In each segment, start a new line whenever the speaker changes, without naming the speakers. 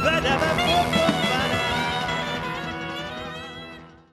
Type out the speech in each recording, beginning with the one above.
Badaba,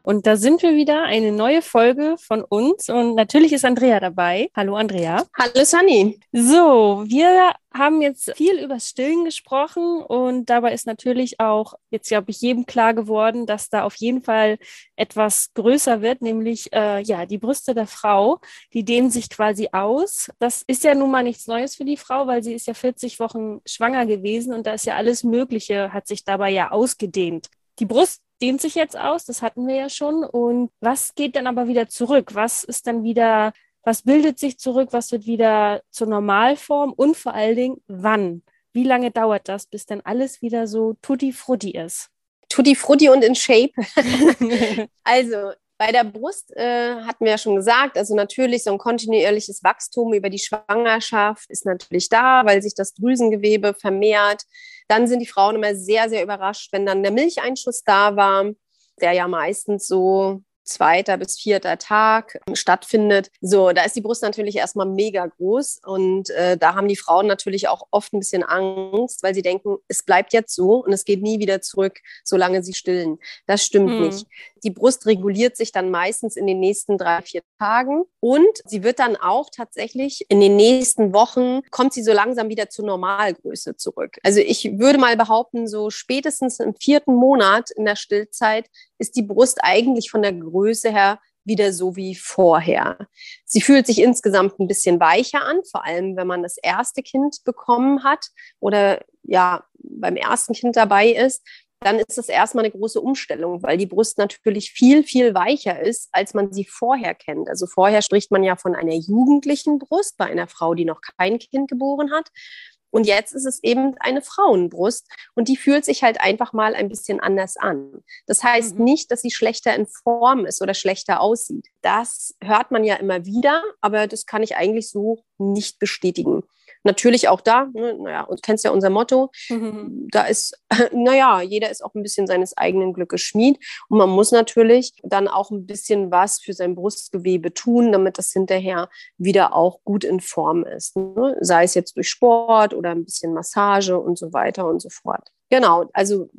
Und da sind wir wieder, eine neue Folge von uns. Und natürlich ist Andrea dabei. Hallo Andrea.
Hallo Sunny.
So, wir haben jetzt viel über Stillen gesprochen und dabei ist natürlich auch jetzt, glaube ich, jedem klar geworden, dass da auf jeden Fall etwas größer wird, nämlich äh, ja die Brüste der Frau, die dehnen sich quasi aus. Das ist ja nun mal nichts Neues für die Frau, weil sie ist ja 40 Wochen schwanger gewesen und da ist ja alles Mögliche, hat sich dabei ja ausgedehnt. Die Brust dehnt sich jetzt aus, das hatten wir ja schon. Und was geht dann aber wieder zurück? Was ist dann wieder, was bildet sich zurück? Was wird wieder zur Normalform? Und vor allen Dingen, wann? Wie lange dauert das, bis dann alles wieder so tutti frutti ist?
Tutti frutti und in Shape. also bei der Brust äh, hatten wir ja schon gesagt, also natürlich so ein kontinuierliches Wachstum über die Schwangerschaft ist natürlich da, weil sich das Drüsengewebe vermehrt. Dann sind die Frauen immer sehr, sehr überrascht, wenn dann der Milcheinschuss da war, der ja meistens so zweiter bis vierter Tag stattfindet. So, da ist die Brust natürlich erstmal mega groß und äh, da haben die Frauen natürlich auch oft ein bisschen Angst, weil sie denken, es bleibt jetzt so und es geht nie wieder zurück, solange sie stillen. Das stimmt
Hm.
nicht. Die Brust reguliert sich dann meistens in den nächsten drei, vier Tagen und sie wird dann auch tatsächlich in den nächsten Wochen, kommt sie so langsam wieder zur Normalgröße zurück. Also ich würde mal behaupten, so spätestens im vierten Monat in der Stillzeit ist die Brust eigentlich von der Größe her wieder so wie vorher. Sie fühlt sich insgesamt ein bisschen weicher an, vor allem wenn man das erste Kind bekommen hat oder ja beim ersten Kind dabei ist. Dann ist es erstmal eine große Umstellung, weil die Brust natürlich viel, viel weicher ist, als man sie vorher kennt. Also vorher spricht man ja von einer jugendlichen Brust bei einer Frau, die noch kein Kind geboren hat. Und jetzt ist es eben eine Frauenbrust und die fühlt sich halt einfach mal ein bisschen anders an. Das heißt
Mhm.
nicht, dass sie schlechter in Form ist oder schlechter aussieht. Das hört man ja immer wieder, aber das kann ich eigentlich so nicht bestätigen. Natürlich auch da, ne, naja, und kennst ja unser Motto, da ist, naja, jeder ist auch ein bisschen seines eigenen Glückes Schmied. Und man muss natürlich dann auch ein bisschen was für sein Brustgewebe tun, damit das hinterher wieder auch gut in Form ist. Ne? Sei es jetzt durch Sport oder ein bisschen Massage und so weiter und so fort. Genau, also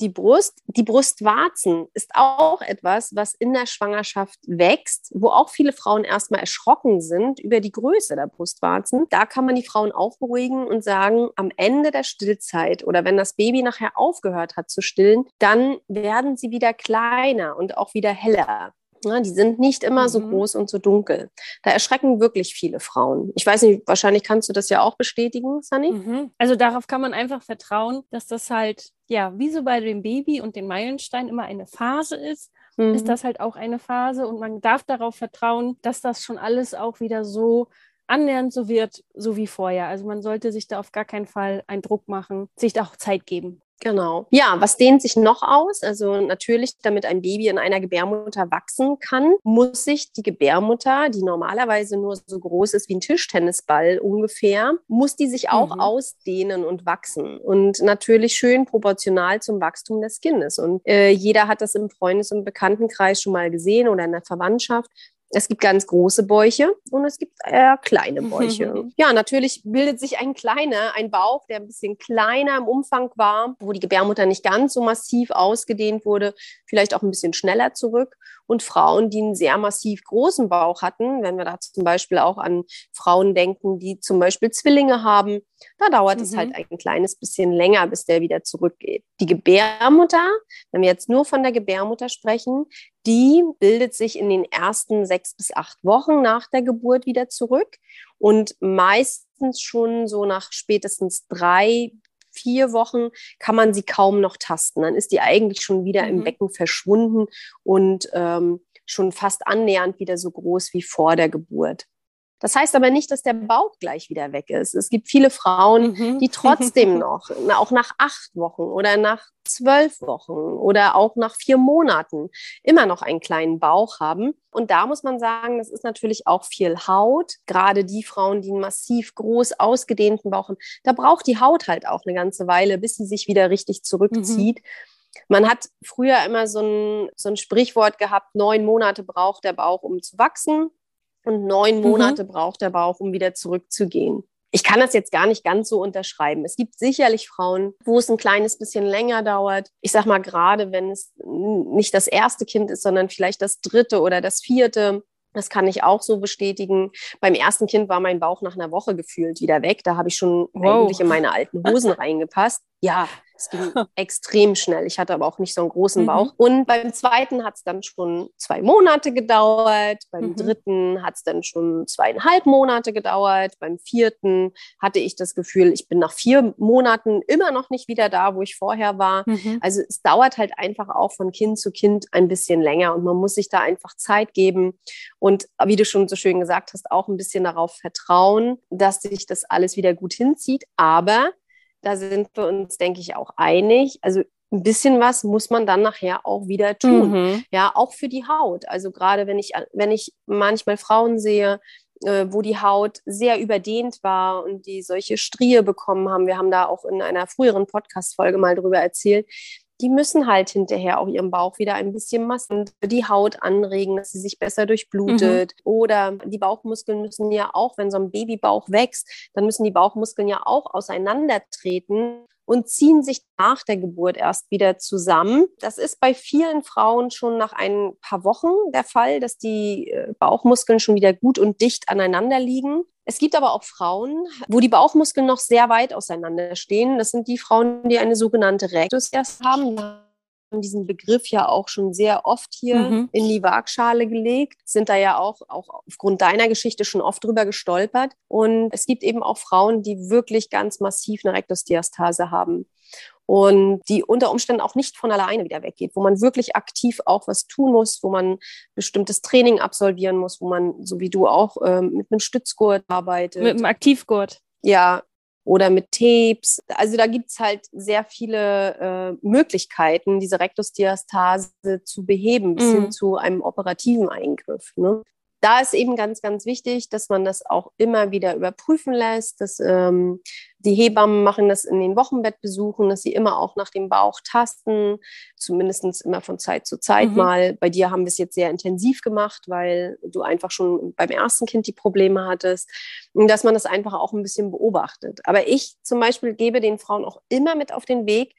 die Brust, die Brustwarzen ist auch etwas, was in der Schwangerschaft wächst, wo auch viele Frauen erstmal erschrocken sind über die Größe der Brustwarzen. Da kann man die Frauen auch beruhigen und sagen, am Ende der Stillzeit oder wenn das Baby nachher aufgehört hat zu stillen, dann werden sie wieder kleiner und auch wieder heller. Ja, die sind nicht immer so
Mhm.
groß und so dunkel. Da erschrecken wirklich viele Frauen. Ich weiß nicht, wahrscheinlich kannst du das ja auch bestätigen, Sunny.
Mhm. Also darauf kann man einfach vertrauen, dass das halt, ja, wie so bei dem Baby und den Meilenstein immer eine Phase ist,
Mhm.
ist das halt auch eine Phase und man darf darauf vertrauen, dass das schon alles auch wieder so annähernd so wird, so wie vorher. Also man sollte sich da auf gar keinen Fall einen Druck machen, sich da auch Zeit geben.
Genau. Ja, was dehnt sich noch aus? Also natürlich, damit ein Baby in einer Gebärmutter wachsen kann, muss sich die Gebärmutter, die normalerweise nur so groß ist wie ein Tischtennisball ungefähr, muss die sich auch
Mhm.
ausdehnen und wachsen. Und natürlich schön proportional zum Wachstum des Kindes. Und äh, jeder hat das im Freundes- und Bekanntenkreis schon mal gesehen oder in der Verwandtschaft. Es gibt ganz große Bäuche und es gibt eher kleine Bäuche. ja, natürlich bildet sich ein kleiner, ein Bauch, der ein bisschen kleiner im Umfang war, wo die Gebärmutter nicht ganz so massiv ausgedehnt wurde, vielleicht auch ein bisschen schneller zurück. Und Frauen, die einen sehr massiv großen Bauch hatten, wenn wir da zum Beispiel auch an Frauen denken, die zum Beispiel Zwillinge haben, da dauert es
Mhm.
halt ein kleines bisschen länger, bis der wieder zurückgeht. Die Gebärmutter, wenn wir jetzt nur von der Gebärmutter sprechen, die bildet sich in den ersten sechs bis acht Wochen nach der Geburt wieder zurück und meistens schon so nach spätestens drei, vier Wochen kann man sie kaum noch tasten. Dann ist die eigentlich schon wieder
Mhm.
im Becken verschwunden und ähm, schon fast annähernd wieder so groß wie vor der Geburt. Das heißt aber nicht, dass der Bauch gleich wieder weg ist. Es gibt viele Frauen, mhm. die trotzdem noch, auch nach acht Wochen oder nach zwölf Wochen oder auch nach vier Monaten immer noch einen kleinen Bauch haben. Und da muss man sagen, das ist natürlich auch viel Haut. Gerade die Frauen, die einen massiv groß ausgedehnten Bauch haben, da braucht die Haut halt auch eine ganze Weile, bis sie sich wieder richtig zurückzieht. Mhm. Man hat früher immer so ein, so ein Sprichwort gehabt, neun Monate braucht der Bauch, um zu wachsen und neun mhm. Monate mhm. braucht der Bauch, um wieder zurückzugehen. Ich kann das jetzt gar nicht ganz so unterschreiben. Es gibt sicherlich Frauen, wo es ein kleines bisschen länger dauert. Ich sag mal, gerade wenn es nicht das erste Kind ist, sondern vielleicht das dritte oder das vierte. Das kann ich auch so bestätigen. Beim ersten Kind war mein Bauch nach einer Woche gefühlt wieder weg. Da habe ich schon wow. eigentlich in meine alten Hosen reingepasst. Ja, es ging extrem schnell. Ich hatte aber auch nicht so einen großen mhm. Bauch. Und beim zweiten hat es dann schon zwei Monate gedauert. Beim mhm. dritten hat es dann schon zweieinhalb Monate gedauert. Beim vierten hatte ich das Gefühl, ich bin nach vier Monaten immer noch nicht wieder da, wo ich vorher war. Mhm. Also es dauert halt einfach auch von Kind zu Kind ein bisschen länger und man muss sich da einfach Zeit geben und wie du schon so schön gesagt hast, auch ein bisschen darauf vertrauen, dass sich das alles wieder gut hinzieht. Aber da sind wir uns, denke ich, auch einig. Also ein bisschen was muss man dann nachher auch wieder tun. Mhm. Ja, auch für die Haut. Also gerade wenn ich, wenn ich manchmal Frauen sehe, äh, wo die Haut sehr überdehnt war und die solche Strie bekommen haben. Wir haben da auch in einer früheren Podcast-Folge mal drüber erzählt die müssen halt hinterher auch ihren Bauch wieder ein bisschen massen, die Haut anregen, dass sie sich besser durchblutet. Mhm. Oder die Bauchmuskeln müssen ja auch, wenn so ein Babybauch wächst, dann müssen die Bauchmuskeln ja auch auseinandertreten und ziehen sich nach der Geburt erst wieder zusammen. Das ist bei vielen Frauen schon nach ein paar Wochen der Fall, dass die äh, Bauchmuskeln schon wieder gut und dicht aneinander liegen. Es gibt aber auch Frauen, wo die Bauchmuskeln noch sehr weit auseinander stehen. Das sind die Frauen, die eine sogenannte Rectus erst haben diesen Begriff ja auch schon sehr oft hier mhm. in die Waagschale gelegt, sind da ja auch, auch aufgrund deiner Geschichte schon oft drüber gestolpert. Und es gibt eben auch Frauen, die wirklich ganz massiv eine Rektusdiastase haben und die unter Umständen auch nicht von alleine wieder weggeht, wo man wirklich aktiv auch was tun muss, wo man bestimmtes Training absolvieren muss, wo man, so wie du auch, ähm, mit einem Stützgurt arbeitet.
Mit einem Aktivgurt.
Ja, oder mit Tapes. Also da gibt es halt sehr viele äh, Möglichkeiten, diese Rektusdiastase zu beheben, bis mhm. hin zu einem operativen Eingriff. Ne? Da ist eben ganz, ganz wichtig, dass man das auch immer wieder überprüfen lässt, dass ähm, die Hebammen machen das in den Wochenbettbesuchen, dass sie immer auch nach dem Bauch tasten, zumindest immer von Zeit zu Zeit mhm. mal. Bei dir haben wir es jetzt sehr intensiv gemacht, weil du einfach schon beim ersten Kind die Probleme hattest, und dass man das einfach auch ein bisschen beobachtet. Aber ich zum Beispiel gebe den Frauen auch immer mit auf den Weg,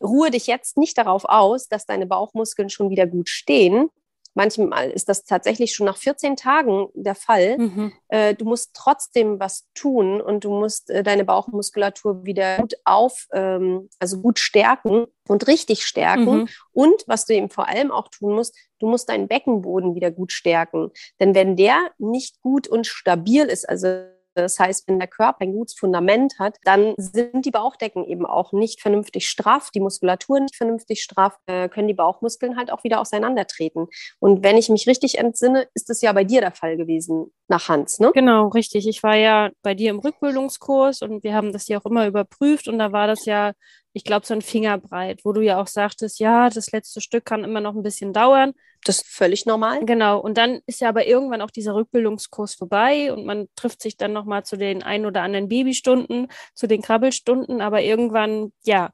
ruhe dich jetzt nicht darauf aus, dass deine Bauchmuskeln schon wieder gut stehen, Manchmal ist das tatsächlich schon nach 14 Tagen der Fall. Mhm. Äh, du musst trotzdem was tun und du musst äh, deine Bauchmuskulatur wieder gut auf, ähm, also gut stärken und richtig stärken. Mhm. Und was du eben vor allem auch tun musst, du musst deinen Beckenboden wieder gut stärken. Denn wenn der nicht gut und stabil ist, also das heißt, wenn der Körper ein gutes Fundament hat, dann sind die Bauchdecken eben auch nicht vernünftig straff, die Muskulatur nicht vernünftig straff, äh, können die Bauchmuskeln halt auch wieder auseinandertreten. Und wenn ich mich richtig entsinne, ist es ja bei dir der Fall gewesen nach Hans, ne?
Genau, richtig. Ich war ja bei dir im Rückbildungskurs und wir haben das ja auch immer überprüft und da war das ja ich glaube, so ein Fingerbreit, wo du ja auch sagtest, ja, das letzte Stück kann immer noch ein bisschen dauern.
Das ist völlig normal.
Genau. Und dann ist ja aber irgendwann auch dieser Rückbildungskurs vorbei und man trifft sich dann nochmal zu den ein oder anderen Babystunden, zu den Krabbelstunden. Aber irgendwann, ja,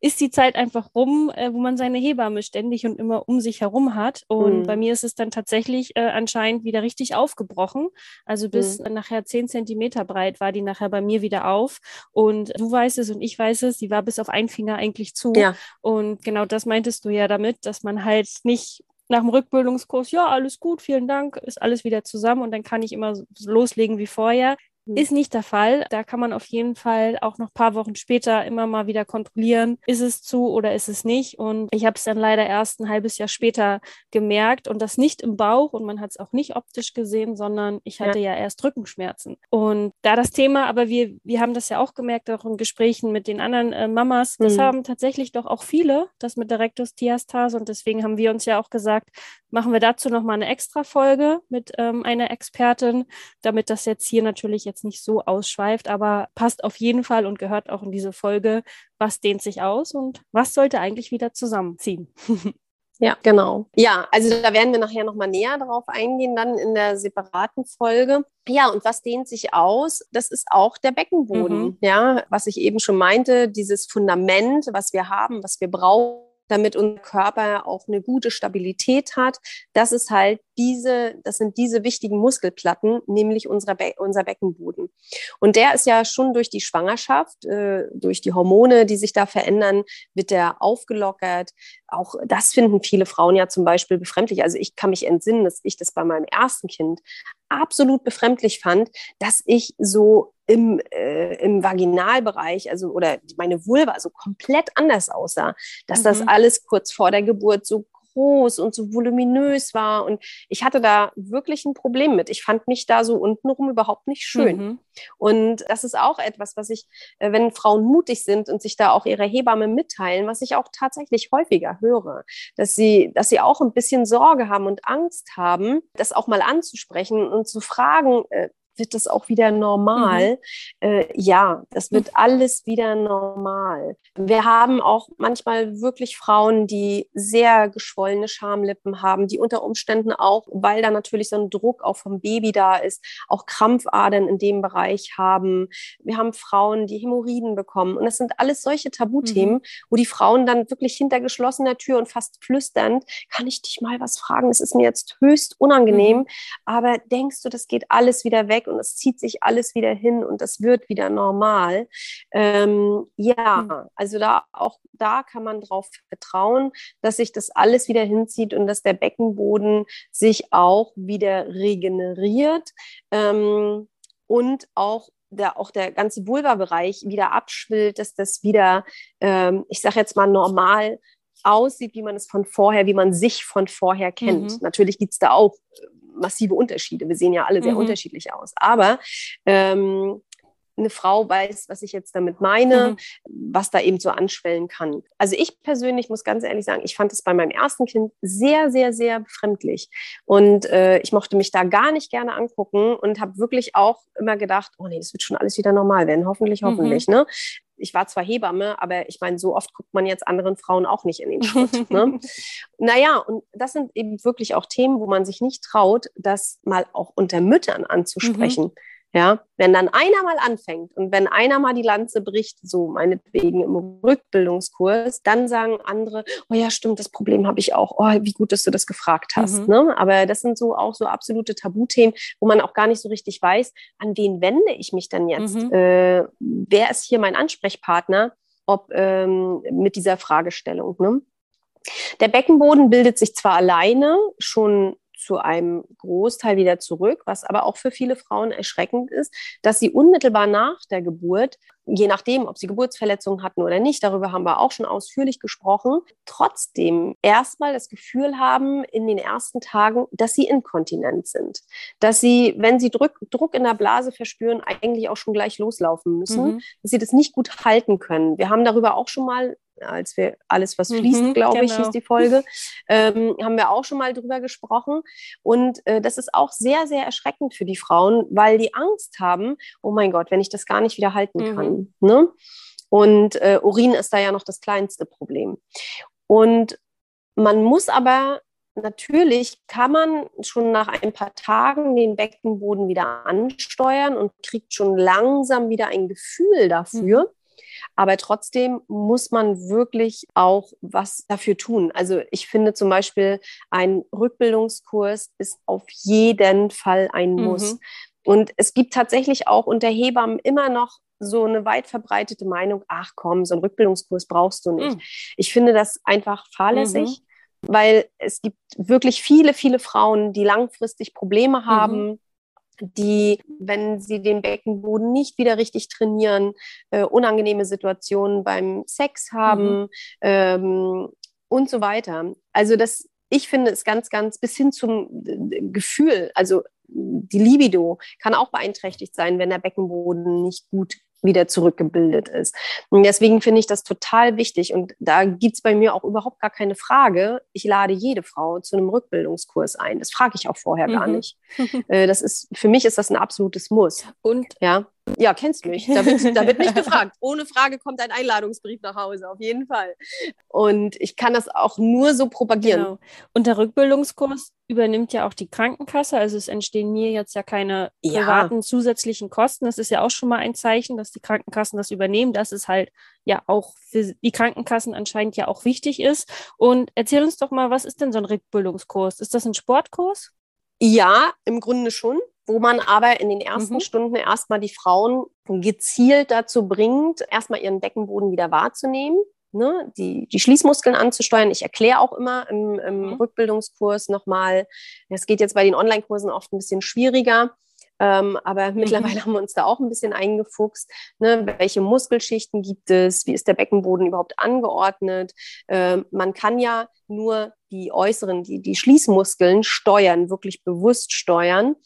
ist die Zeit einfach rum, äh, wo man seine Hebamme ständig und immer um sich herum hat. Und mhm. bei mir ist es dann tatsächlich äh, anscheinend wieder richtig aufgebrochen. Also bis mhm. nachher zehn Zentimeter breit war die nachher bei mir wieder auf. Und du weißt es und ich weiß es, die war bis auf einen Finger eigentlich zu. Ja. Und genau das meintest du ja damit, dass man halt nicht nach dem Rückbildungskurs, ja, alles gut, vielen Dank, ist alles wieder zusammen und dann kann ich immer loslegen wie vorher. Ist nicht der Fall. Da kann man auf jeden Fall auch noch ein paar Wochen später immer mal wieder kontrollieren, ist es zu oder ist es nicht. Und ich habe es dann leider erst ein halbes Jahr später gemerkt und das nicht im Bauch und man hat es auch nicht optisch gesehen, sondern ich hatte ja, ja erst Rückenschmerzen. Und da das Thema, aber wir, wir haben das ja auch gemerkt, auch in Gesprächen mit den anderen äh, Mamas, das mhm. haben tatsächlich doch auch viele, das mit der Rektusdiastase und deswegen haben wir uns ja auch gesagt, machen wir dazu nochmal eine extra Folge mit ähm, einer Expertin, damit das jetzt hier natürlich jetzt nicht so ausschweift, aber passt auf jeden Fall und gehört auch in diese Folge, was dehnt sich aus und was sollte eigentlich wieder zusammenziehen.
Ja, genau. Ja, also da werden wir nachher nochmal näher drauf eingehen, dann in der separaten Folge. Ja, und was dehnt sich aus? Das ist auch der Beckenboden. Mhm. Ja, was ich eben schon meinte, dieses Fundament, was wir haben, was wir brauchen damit unser Körper auch eine gute Stabilität hat. Das ist halt diese, das sind diese wichtigen Muskelplatten, nämlich unser, Be unser Beckenboden. Und der ist ja schon durch die Schwangerschaft, äh, durch die Hormone, die sich da verändern, wird der aufgelockert. Auch das finden viele Frauen ja zum Beispiel befremdlich. Also ich kann mich entsinnen, dass ich das bei meinem ersten Kind absolut befremdlich fand, dass ich so im, äh, im Vaginalbereich, also oder meine Vulva so komplett anders aussah, dass mhm. das alles kurz vor der Geburt so groß und so voluminös war. Und ich hatte da wirklich ein Problem mit. Ich fand mich da so untenrum überhaupt nicht schön. Mhm. Und das ist auch etwas, was ich, äh, wenn Frauen mutig sind und sich da auch ihre Hebamme mitteilen, was ich auch tatsächlich häufiger höre, dass sie, dass sie auch ein bisschen Sorge haben und Angst haben, das auch mal anzusprechen und zu fragen, äh, wird das auch wieder normal. Mhm. Äh, ja, das wird alles wieder normal. Wir haben auch manchmal wirklich Frauen, die sehr geschwollene Schamlippen haben, die unter Umständen auch, weil da natürlich so ein Druck auch vom Baby da ist, auch Krampfadern in dem Bereich haben. Wir haben Frauen, die Hämorrhoiden bekommen. Und das sind alles solche Tabuthemen, mhm. wo die Frauen dann wirklich hinter geschlossener Tür und fast flüsternd, kann ich dich mal was fragen? Es ist mir jetzt höchst unangenehm, mhm. aber denkst du, das geht alles wieder weg? Und es zieht sich alles wieder hin und das wird wieder normal. Ähm, ja, also da auch da kann man darauf vertrauen, dass sich das alles wieder hinzieht und dass der Beckenboden sich auch wieder regeneriert ähm, und auch der, auch der ganze Vulva-Bereich wieder abschwillt, dass das wieder, ähm, ich sage jetzt mal, normal aussieht, wie man es von vorher, wie man sich von vorher kennt. Mhm. Natürlich gibt es da auch massive Unterschiede. Wir sehen ja alle sehr mhm. unterschiedlich aus. Aber ähm, eine Frau weiß, was ich jetzt damit meine, mhm. was da eben so anschwellen kann. Also ich persönlich muss ganz ehrlich sagen, ich fand es bei meinem ersten Kind sehr, sehr, sehr befremdlich. Und äh, ich mochte mich da gar nicht gerne angucken und habe wirklich auch immer gedacht, oh nee, das wird schon alles wieder normal werden. Hoffentlich, hoffentlich. Mhm. Ne? ich war zwar Hebamme, aber ich meine, so oft guckt man jetzt anderen Frauen auch nicht in den Schritt. ne? Naja, und das sind eben wirklich auch Themen, wo man sich nicht traut, das mal auch unter Müttern anzusprechen. Mhm. Ja, wenn dann einer mal anfängt und wenn einer mal die Lanze bricht, so meinetwegen im Rückbildungskurs, dann sagen andere, oh ja, stimmt, das Problem habe ich auch. Oh, wie gut, dass du das gefragt hast. Mhm. Ne? Aber das sind so auch so absolute Tabuthemen, wo man auch gar nicht so richtig weiß, an wen wende ich mich denn jetzt? Mhm. Äh, wer ist hier mein Ansprechpartner? Ob ähm, mit dieser Fragestellung. Ne? Der Beckenboden bildet sich zwar alleine schon zu einem Großteil wieder zurück, was aber auch für viele Frauen erschreckend ist, dass sie unmittelbar nach der Geburt, je nachdem, ob sie Geburtsverletzungen hatten oder nicht, darüber haben wir auch schon ausführlich gesprochen, trotzdem erstmal das Gefühl haben in den ersten Tagen, dass sie inkontinent sind, dass sie, wenn sie Druck, Druck in der Blase verspüren, eigentlich auch schon gleich loslaufen müssen, mhm. dass sie das nicht gut halten können. Wir haben darüber auch schon mal als wir alles, was fließt, mhm, glaube ich, genau. hieß die Folge, ähm, haben wir auch schon mal drüber gesprochen. Und äh, das ist auch sehr, sehr erschreckend für die Frauen, weil die Angst haben, oh mein Gott, wenn ich das gar nicht wieder halten mhm. kann. Ne? Und äh, Urin ist da ja noch das kleinste Problem. Und man muss aber natürlich kann man schon nach ein paar Tagen den Beckenboden wieder ansteuern und kriegt schon langsam wieder ein Gefühl dafür. Mhm. Aber trotzdem muss man wirklich auch was dafür tun. Also ich finde zum Beispiel, ein Rückbildungskurs ist auf jeden Fall ein Muss. Mhm. Und es gibt tatsächlich auch unter Hebammen immer noch so eine weit verbreitete Meinung, ach komm, so einen Rückbildungskurs brauchst du nicht. Mhm. Ich finde das einfach fahrlässig, mhm. weil es gibt wirklich viele, viele Frauen, die langfristig Probleme haben. Mhm die, wenn sie den Beckenboden nicht wieder richtig trainieren, äh, unangenehme Situationen beim Sex haben mhm. ähm, und so weiter. Also das, ich finde es ganz, ganz bis hin zum äh, Gefühl, also die Libido kann auch beeinträchtigt sein, wenn der Beckenboden nicht gut wieder zurückgebildet ist. Und deswegen finde ich das total wichtig. Und da gibt es bei mir auch überhaupt gar keine Frage. Ich lade jede Frau zu einem Rückbildungskurs ein. Das frage ich auch vorher mhm. gar nicht. Äh, das ist, für mich ist das ein absolutes Muss. Und ja. Ja, kennst du mich. Da wird, da wird nicht gefragt. Ohne Frage kommt ein Einladungsbrief nach Hause, auf jeden Fall. Und ich kann das auch nur so propagieren. Genau.
Und der Rückbildungskurs übernimmt ja auch die Krankenkasse. Also es entstehen mir jetzt ja keine ja. privaten zusätzlichen Kosten. Das ist ja auch schon mal ein Zeichen, dass die Krankenkassen das übernehmen. Das ist halt ja auch für die Krankenkassen anscheinend ja auch wichtig ist. Und erzähl uns doch mal, was ist denn so ein Rückbildungskurs? Ist das ein Sportkurs?
Ja, im Grunde schon wo man aber in den ersten mhm. Stunden erstmal die Frauen gezielt dazu bringt, erstmal ihren Beckenboden wieder wahrzunehmen, ne, die, die Schließmuskeln anzusteuern. Ich erkläre auch immer im, im mhm. Rückbildungskurs nochmal, es geht jetzt bei den Online-Kursen oft ein bisschen schwieriger, ähm, aber mhm. mittlerweile haben wir uns da auch ein bisschen eingefuchst. Ne? Welche Muskelschichten gibt es? Wie ist der Beckenboden überhaupt angeordnet? Ähm, man kann ja nur die äußeren, die, die Schließmuskeln steuern, wirklich bewusst steuern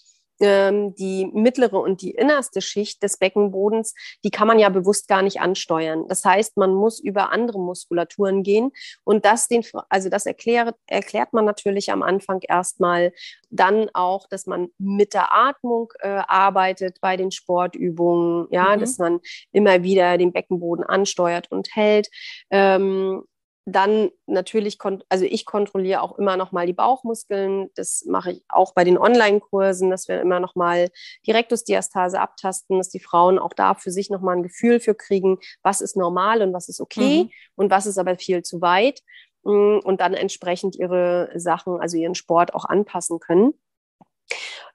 ähm, die mittlere und die innerste Schicht des Beckenbodens, die kann man ja bewusst gar nicht ansteuern. Das heißt, man muss über andere Muskulaturen gehen und das den, also das erklärt, erklärt man natürlich am Anfang erstmal. Dann auch, dass man mit der Atmung äh, arbeitet bei den Sportübungen, ja, mhm. dass man immer wieder den Beckenboden ansteuert und hält. Ähm, dann natürlich, also ich kontrolliere auch immer noch mal die Bauchmuskeln. Das mache ich auch bei den Online-Kursen, dass wir immer noch mal die Rektusdiastase abtasten, dass die Frauen auch da für sich noch mal ein Gefühl für kriegen, was ist normal und was ist okay mhm. und was ist aber viel zu weit mm, und dann entsprechend ihre Sachen, also ihren Sport auch anpassen können.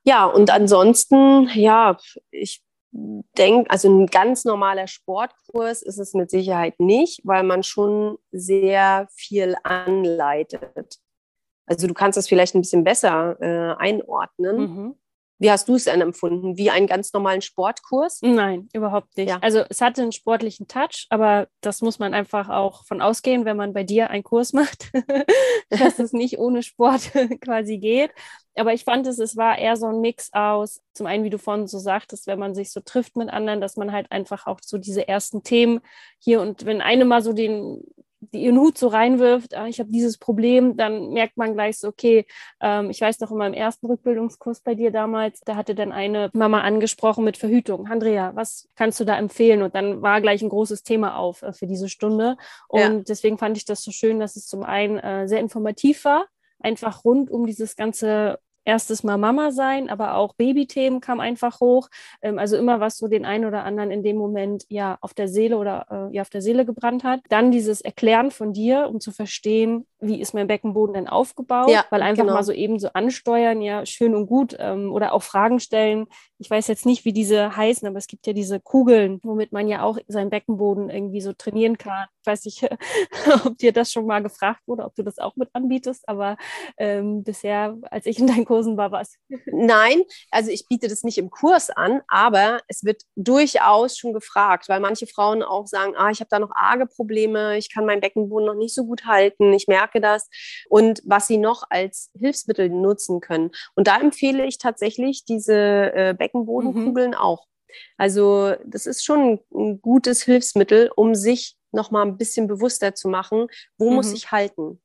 Ja, und ansonsten, ja, ich denke, also ein ganz normaler Sportkurs ist es mit Sicherheit nicht, weil man schon sehr viel anleitet. Also du kannst das vielleicht ein bisschen besser äh, einordnen. Mhm. Wie hast du es denn empfunden? Wie einen ganz normalen Sportkurs?
Nein, überhaupt nicht. Ja. Also es hatte einen sportlichen Touch, aber das muss man einfach auch von ausgehen, wenn man bei dir einen Kurs macht, dass es nicht ohne Sport quasi geht. Aber ich fand es, es war eher so ein Mix aus, zum einen, wie du vorhin so sagtest, wenn man sich so trifft mit anderen, dass man halt einfach auch so diese ersten Themen hier und wenn eine mal so den die ihren Hut so reinwirft, ah, ich habe dieses Problem, dann merkt man gleich so, okay, ähm, ich weiß noch in meinem ersten Rückbildungskurs bei dir damals, da hatte dann eine Mama angesprochen mit Verhütung. Andrea, was kannst du da empfehlen? Und dann war gleich ein großes Thema auf äh, für diese Stunde. Und ja. deswegen fand ich das so schön, dass es zum einen äh, sehr informativ war, einfach rund um dieses ganze erstes Mal Mama sein, aber auch Babythemen kam einfach hoch. Ähm, also immer was so den einen oder anderen in dem Moment ja auf der Seele oder äh, ja auf der Seele gebrannt hat. Dann dieses Erklären von dir, um zu verstehen, wie ist mein Beckenboden denn aufgebaut? Ja, Weil einfach genau. mal so eben so ansteuern, ja, schön und gut ähm, oder auch Fragen stellen. Ich weiß jetzt nicht, wie diese heißen, aber es gibt ja diese Kugeln, womit man ja auch seinen Beckenboden irgendwie so trainieren kann. Ich weiß nicht, ob dir das schon mal gefragt wurde, ob du das auch mit anbietest, aber ähm, bisher, als ich in deinen Kursen war, war es.
Nein, also ich biete das nicht im Kurs an, aber es wird durchaus schon gefragt, weil manche Frauen auch sagen, ah, ich habe da noch arge Probleme, ich kann meinen Beckenboden noch nicht so gut halten, ich merke, merke das und was sie noch als Hilfsmittel nutzen können. Und da empfehle ich tatsächlich diese äh, Beckenbodenkugeln mhm. auch. Also das ist schon ein gutes Hilfsmittel, um sich noch mal ein bisschen bewusster zu machen, wo mhm. muss ich halten.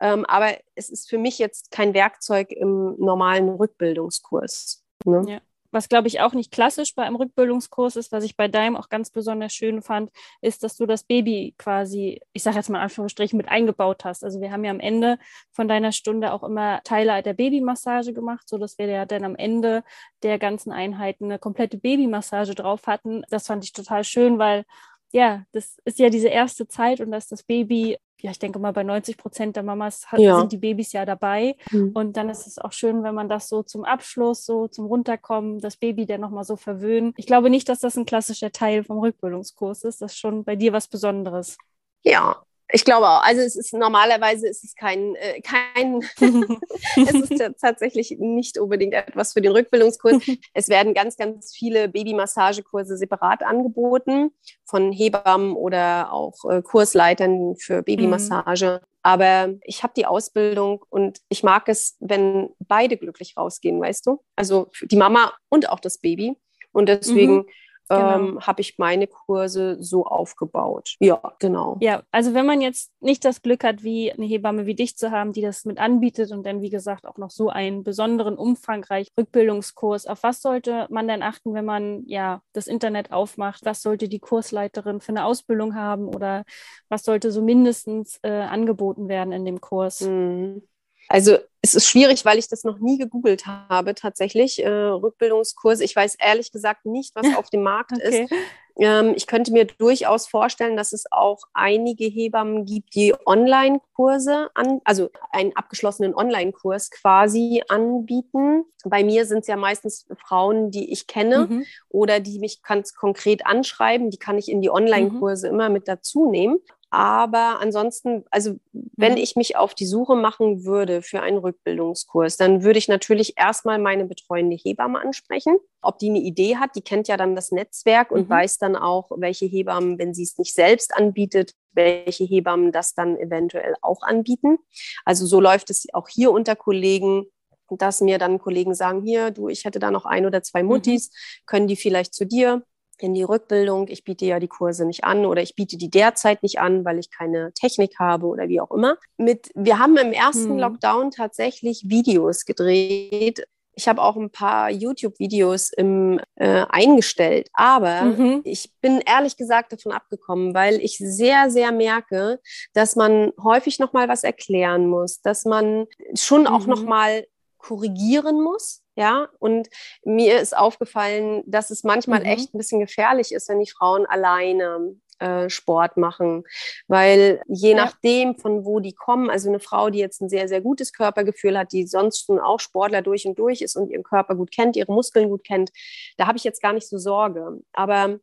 Ähm, aber es ist für mich jetzt kein Werkzeug im normalen Rückbildungskurs. Ne?
Ja. Was, glaube ich, auch nicht klassisch bei einem Rückbildungskurs ist, was ich bei deinem auch ganz besonders schön fand, ist, dass du das Baby quasi, ich sage jetzt mal in Anführungsstrichen, mit eingebaut hast. Also wir haben ja am Ende von deiner Stunde auch immer Teile der Babymassage gemacht, sodass wir ja dann am Ende der ganzen Einheiten eine komplette Babymassage drauf hatten. Das fand ich total schön, weil ja, das ist ja diese erste Zeit und dass das Baby ja, ich denke mal, bei 90 Prozent der Mamas hat, ja. sind die Babys ja dabei. Mhm. Und dann ist es auch schön, wenn man das so zum Abschluss, so zum Runterkommen, das Baby dann nochmal so verwöhnt. Ich glaube nicht, dass das ein klassischer Teil vom Rückbildungskurs ist. Das ist schon bei dir was Besonderes.
Ja, Ich glaube auch. Also es ist normalerweise ist es kein, äh, kein es ist tatsächlich nicht unbedingt etwas für den Rückbildungskurs. es werden ganz, ganz viele Babymassagekurse separat angeboten von Hebammen oder auch äh, Kursleitern für Babymassage. Mhm. Aber ich habe die Ausbildung und ich mag es, wenn beide glücklich rausgehen, weißt du? Also die Mama und auch das Baby. Und deswegen mhm genau. ähm, habe ich meine Kurse so aufgebaut. Ja, genau.
Ja, also wenn man jetzt nicht das Glück hat, wie eine Hebamme wie dich zu haben, die das mit anbietet und dann, wie gesagt, auch noch so einen besonderen, umfangreichen Rückbildungskurs, auf was sollte man denn achten, wenn man ja das Internet aufmacht? Was sollte die Kursleiterin für eine Ausbildung haben oder was sollte so mindestens äh, angeboten werden in dem Kurs?
Mhm. Also es ist schwierig, weil ich das noch nie gegoogelt habe, tatsächlich. Äh, Rückbildungskurse. Ich weiß ehrlich gesagt nicht, was auf dem Markt okay. ist. Ähm, ich könnte mir durchaus vorstellen, dass es auch einige Hebammen gibt, die Online-Kurse an, also einen abgeschlossenen Online-Kurs quasi anbieten. Bei mir sind es ja meistens Frauen, die ich kenne mhm. oder die mich ganz konkret anschreiben. Die kann ich in die Online-Kurse mhm. immer mit dazu nehmen. Aber ansonsten, also wenn mhm. ich mich auf die Suche machen würde für einen Rückbildungskurs, dann würde ich natürlich erstmal meine betreuende Hebamme ansprechen, ob die eine Idee hat. Die kennt ja dann das Netzwerk und mhm. weiß dann auch, welche Hebammen, wenn sie es nicht selbst anbietet, welche Hebammen das dann eventuell auch anbieten. Also so läuft es auch hier unter Kollegen dass mir dann Kollegen sagen, hier, du, ich hätte da noch ein oder zwei mhm. Muttis, können die vielleicht zu dir? In die Rückbildung. Ich biete ja die Kurse nicht an oder ich biete die derzeit nicht an, weil ich keine Technik habe oder wie auch immer. Mit, wir haben im ersten hm. Lockdown tatsächlich Videos gedreht. Ich habe auch ein paar YouTube-Videos äh, eingestellt, aber mhm. ich bin ehrlich gesagt davon abgekommen, weil ich sehr, sehr merke, dass man häufig noch mal was erklären muss, dass man schon auch mhm. noch mal korrigieren muss. Ja, und mir ist aufgefallen, dass es manchmal mhm. echt ein bisschen gefährlich ist, wenn die Frauen alleine äh, Sport machen, weil je ja. nachdem, von wo die kommen, also eine Frau, die jetzt ein sehr, sehr gutes Körpergefühl hat, die sonst schon auch Sportler durch und durch ist und ihren Körper gut kennt, ihre Muskeln gut kennt, da habe ich jetzt gar nicht so Sorge. Aber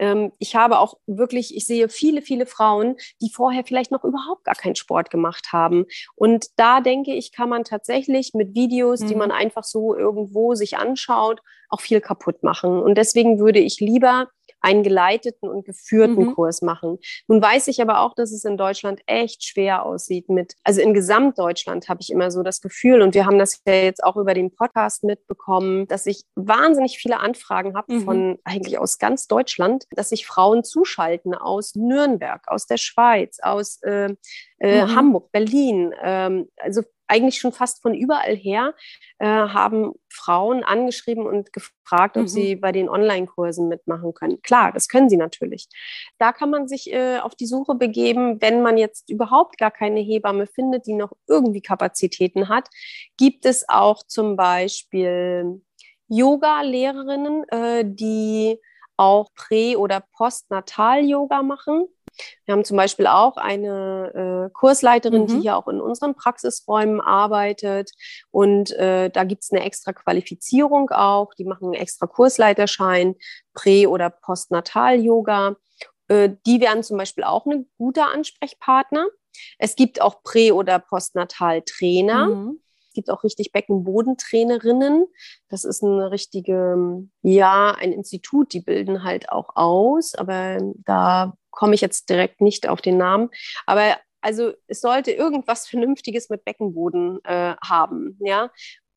ähm, ich habe auch wirklich, ich sehe viele, viele Frauen, die vorher vielleicht noch überhaupt gar keinen Sport gemacht haben. Und da denke ich, kann man tatsächlich mit Videos, mhm. die man einfach so irgendwo sich anschaut, auch viel kaputt machen. Und deswegen würde ich lieber einen geleiteten und geführten mhm. Kurs machen. Nun weiß ich aber auch, dass es in Deutschland echt schwer aussieht mit, also in Gesamtdeutschland habe ich immer so das Gefühl und wir haben das ja jetzt auch über den Podcast mitbekommen, dass ich wahnsinnig viele Anfragen habe mhm. von eigentlich aus ganz Deutschland, dass sich Frauen zuschalten aus Nürnberg, aus der Schweiz, aus äh, äh, mhm. Hamburg, Berlin, ähm, also eigentlich schon fast von überall her, äh, haben Frauen angeschrieben und gefragt, ob mhm. sie bei den Online-Kursen mitmachen können. Klar, das können sie natürlich. Da kann man sich äh, auf die Suche begeben, wenn man jetzt überhaupt gar keine Hebamme findet, die noch irgendwie Kapazitäten hat. Gibt es auch zum Beispiel Yoga-Lehrerinnen, äh, die auch Prä- oder Postnatal-Yoga machen. Wir haben zum Beispiel auch eine äh, Kursleiterin, mhm. die hier auch in unseren Praxisräumen arbeitet. Und äh, da gibt es eine extra Qualifizierung auch. Die machen einen extra Kursleiterschein, Prä- oder Postnatal-Yoga. Äh, die wären zum Beispiel auch ein guter Ansprechpartner. Es gibt auch Prä- oder Postnatal-Trainer. Mhm. Es gibt auch richtig Beckenbodentrainerinnen. Das ist eine richtige, ja, ein Institut, die bilden halt auch aus, aber da komme ich jetzt direkt nicht auf den Namen. Aber also es sollte irgendwas Vernünftiges mit Beckenboden äh, haben, ja.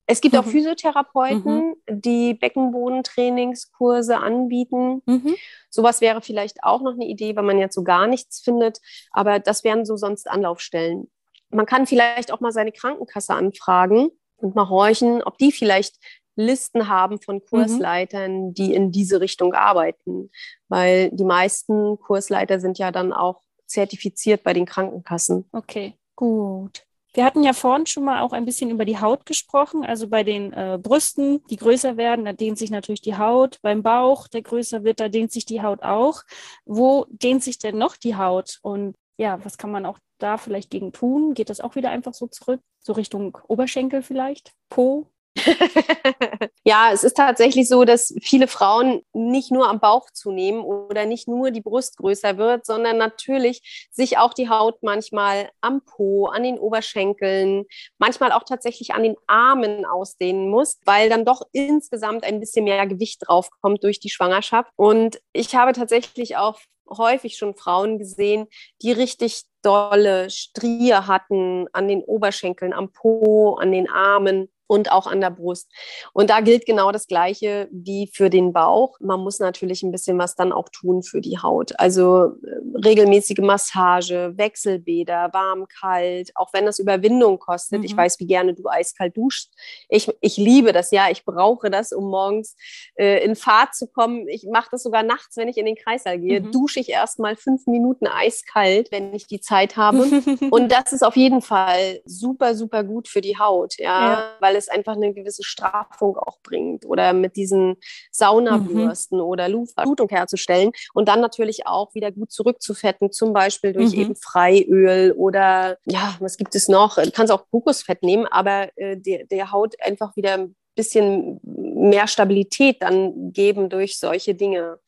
Es gibt auch mhm. Physiotherapeuten, mhm. die Beckenbodentrainingskurse anbieten. Mhm. Sowas wäre vielleicht auch noch eine Idee, wenn man jetzt so gar nichts findet. Aber das wären so sonst Anlaufstellen. Man kann vielleicht auch mal seine Krankenkasse anfragen und mal horchen, ob die vielleicht Listen haben von mhm. Kursleitern, mhm. die in diese Richtung arbeiten, weil die meisten Kursleiter sind ja dann auch zertifiziert bei den Krankenkassen.
Okay, gut. Wir hatten ja vorhin schon mal auch ein bisschen über die Haut gesprochen. Also bei den äh, Brüsten, die größer werden, da dehnt sich natürlich die Haut. Beim Bauch, der größer wird, da dehnt sich die Haut auch. Wo dehnt sich denn noch die Haut? Und ja, was kann man auch da vielleicht gegen tun? Geht das auch wieder einfach so zurück, so Richtung Oberschenkel vielleicht? Po?
ja, es ist tatsächlich so, dass viele Frauen nicht nur am Bauch zunehmen oder nicht nur die Brust größer wird, sondern natürlich sich auch die Haut manchmal am Po, an den Oberschenkeln, manchmal auch tatsächlich an den Armen ausdehnen muss, weil dann doch insgesamt ein bisschen mehr Gewicht draufkommt durch die Schwangerschaft. Und ich habe tatsächlich auch häufig schon Frauen gesehen, die richtig dolle Strie hatten an den Oberschenkeln, am Po, an den Armen und auch an der Brust. Und da gilt genau das Gleiche wie für den Bauch. Man muss natürlich ein bisschen was dann auch tun für die Haut. Also äh, regelmäßige Massage, Wechselbäder, warm, kalt, auch wenn das Überwindung kostet. Mhm. Ich weiß, wie gerne du eiskalt duschst. Ich, ich liebe das, ja. Ich brauche das, um morgens äh, in Fahrt zu kommen. Ich mache das sogar nachts, wenn ich in den Kreißsaal gehe. Mhm. Dusche ich erst mal fünf Minuten eiskalt, wenn ich die Zeit habe. und das ist auf jeden Fall super, super gut für die Haut, ja, ja. weil es es einfach eine gewisse Straffung auch bringt oder mit diesen Saunabürsten mhm. oder Blutung herzustellen und dann natürlich auch wieder gut zurückzufetten, zum Beispiel durch mhm. eben Freiöl oder ja, was gibt es noch? Du kannst auch Kokosfett nehmen, aber äh, der, der Haut einfach wieder bisschen mehr Stabilität dann geben durch solche Dinge.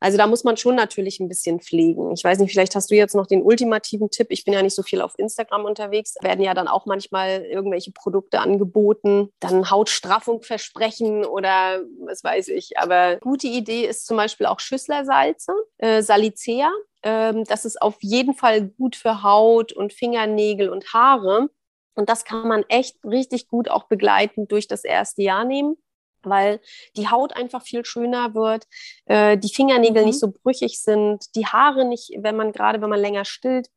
Also da muss man schon natürlich ein bisschen pflegen. Ich weiß nicht, vielleicht hast du jetzt noch den ultimativen Tipp. Ich bin ja nicht so viel auf Instagram unterwegs. Werden ja dann auch manchmal irgendwelche Produkte angeboten, dann Hautstraffung versprechen oder was weiß ich. Aber gute Idee ist zum Beispiel auch Schüsslersalze, äh, Salicea. Ähm, das ist auf jeden Fall gut für Haut und Fingernägel und Haare. Und das kann man echt richtig gut auch begleitend durch das erste Jahr nehmen, weil die Haut einfach viel schöner wird, äh, die Fingernägel mhm. nicht so brüchig sind, die Haare nicht, wenn man gerade, wenn man länger stillt,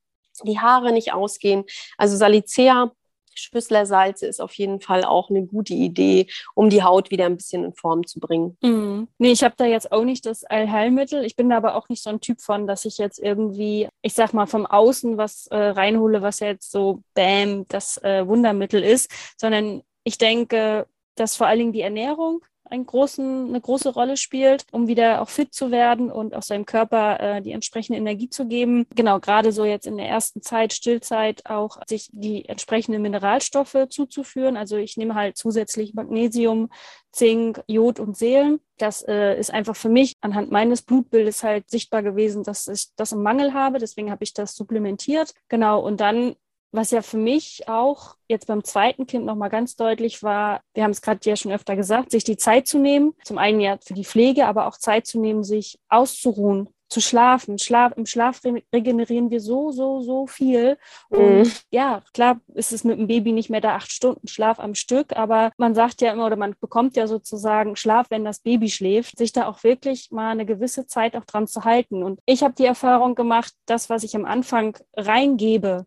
die Haare nicht ausgehen. Also Salicea Schüsslersalze ist auf jeden Fall auch eine gute Idee, um die Haut wieder ein bisschen in Form zu bringen.
Mhm. Nee, ich habe da jetzt auch nicht das Allheilmittel. Ich bin da aber auch nicht so ein Typ von, dass ich jetzt irgendwie, ich sag mal, vom Außen was äh, reinhole, was jetzt so, bam, das äh, Wundermittel ist, sondern ich denke, dass vor allen Dingen die Ernährung großen, eine große Rolle spielt, um wieder auch fit zu werden und auch seinem Körper äh, die entsprechende Energie zu geben. Genau, gerade so jetzt in der ersten Zeit, Stillzeit, auch sich die entsprechenden Mineralstoffe zuzuführen. Also ich nehme halt zusätzlich Magnesium, Zink, Jod und Seelen. Das äh, ist einfach für mich anhand meines Blutbildes halt sichtbar gewesen, dass ich das im Mangel habe. Deswegen habe ich das supplementiert. Genau. Und dann was ja für mich auch jetzt beim zweiten Kind nochmal ganz deutlich war, wir haben es gerade ja schon öfter gesagt, sich die Zeit zu nehmen, zum einen ja für die Pflege, aber auch Zeit zu nehmen, sich auszuruhen, zu schlafen. Schlaf, Im Schlaf regenerieren wir so, so, so viel. Und mhm. ja, klar ist es mit dem Baby nicht mehr da acht Stunden Schlaf am Stück, aber man sagt ja immer oder man bekommt ja sozusagen Schlaf, wenn das Baby schläft, sich da auch wirklich mal eine gewisse Zeit auch dran zu halten. Und ich habe die Erfahrung gemacht, das, was ich am Anfang reingebe,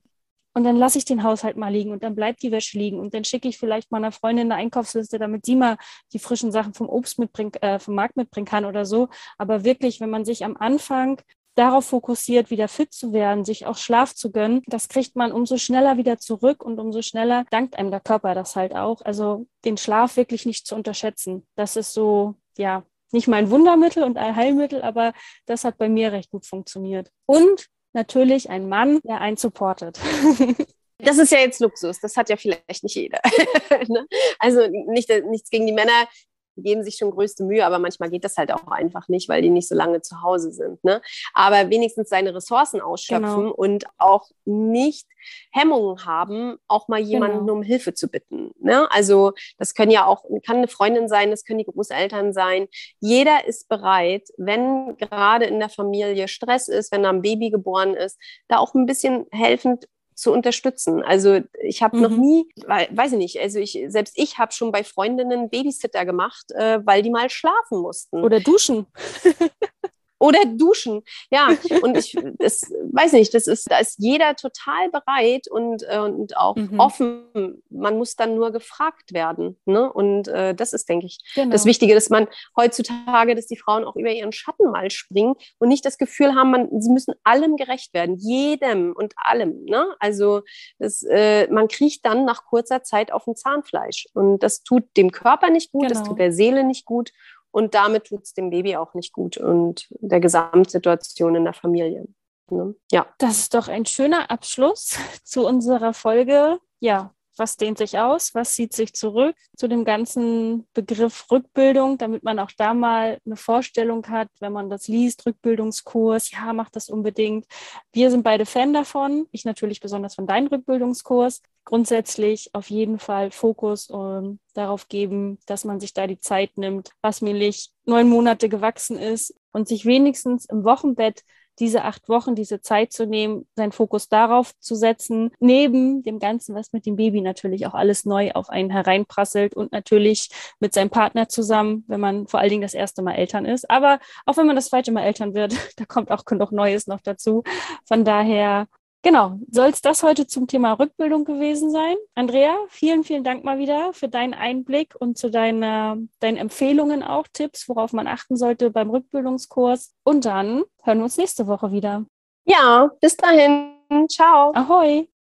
und dann lasse ich den Haushalt mal liegen und dann bleibt die Wäsche liegen und dann schicke ich vielleicht meiner Freundin eine Einkaufsliste, damit sie mal die frischen Sachen vom Obst mitbringen, äh, vom Markt mitbringen kann oder so. Aber wirklich, wenn man sich am Anfang darauf fokussiert, wieder fit zu werden, sich auch Schlaf zu gönnen, das kriegt man umso schneller wieder zurück und umso schneller dankt einem der Körper das halt auch. Also den Schlaf wirklich nicht zu unterschätzen. Das ist so, ja, nicht mein Wundermittel und Allheilmittel, aber das hat bei mir recht gut funktioniert. Und natürlich ein Mann, der einen supportet.
Das ist ja jetzt Luxus, das hat ja vielleicht nicht jeder. Ne? also nicht, nichts gegen die Männer, die geben sich schon größte Mühe, aber manchmal geht das halt auch einfach nicht, weil die nicht so lange zu Hause sind. Ne? Aber wenigstens seine Ressourcen ausschöpfen genau. und auch nicht Hemmungen haben, auch mal jemanden genau. um Hilfe zu bitten. Ne? Also das können ja auch, kann eine Freundin sein, das können die Großeltern sein. Jeder ist bereit, wenn gerade in der Familie Stress ist, wenn da ein Baby geboren ist, da auch ein bisschen helfend zu unterstützen. Also ich habe mhm. noch nie, weiß ich nicht, also ich, selbst ich habe schon bei Freundinnen Babysitter gemacht, äh, weil die mal schlafen mussten.
Oder duschen.
oder duschen. Ja, und ich das, weiß nicht, das ist, da ist jeder total bereit und, äh, und auch mhm. offen. Man muss dann nur gefragt werden. Ne? Und äh, das ist, denke ich, genau. das Wichtige, dass man heutzutage, dass die Frauen auch über ihren Schatten mal springen und nicht das Gefühl haben, man, sie müssen allem gerecht werden, jedem und allem. Ne? Also das, äh, man kriecht dann nach kurzer Zeit auf ein Zahnfleisch. Und das tut dem Körper nicht gut, genau. das tut der Seele nicht gut. Und damit tut es dem Baby auch nicht gut und der Gesamtsituation in der Familie. Ne?
Ja. Das ist doch ein schöner Abschluss zu unserer Folge. Ja, was dehnt sich aus, was zieht sich zurück zu dem ganzen Begriff Rückbildung, damit man auch da mal eine Vorstellung hat, wenn man das liest, Rückbildungskurs, ja, macht das unbedingt. Wir sind beide Fan davon, ich natürlich besonders von deinem Rückbildungskurs. Grundsätzlich auf jeden Fall Fokus ähm, darauf geben, dass man sich da die Zeit nimmt, was nämlich neun Monate gewachsen ist und sich wenigstens im Wochenbett diese acht Wochen, diese Zeit zu nehmen, seinen Fokus darauf zu setzen, neben dem Ganzen, was mit dem Baby natürlich auch alles neu auf einen hereinprasselt und natürlich mit seinem Partner zusammen, wenn man vor allen Dingen das erste Mal Eltern ist. Aber auch wenn man das zweite Mal Eltern wird, da kommt auch genug Neues noch dazu. Von daher Genau, soll es das heute zum Thema Rückbildung gewesen sein? Andrea, vielen, vielen Dank mal wieder für deinen Einblick und zu deiner, deinen Empfehlungen auch, Tipps, worauf man achten sollte beim Rückbildungskurs. Und dann hören wir uns nächste Woche wieder.
Ja, bis dahin. Ciao.
Ahoi.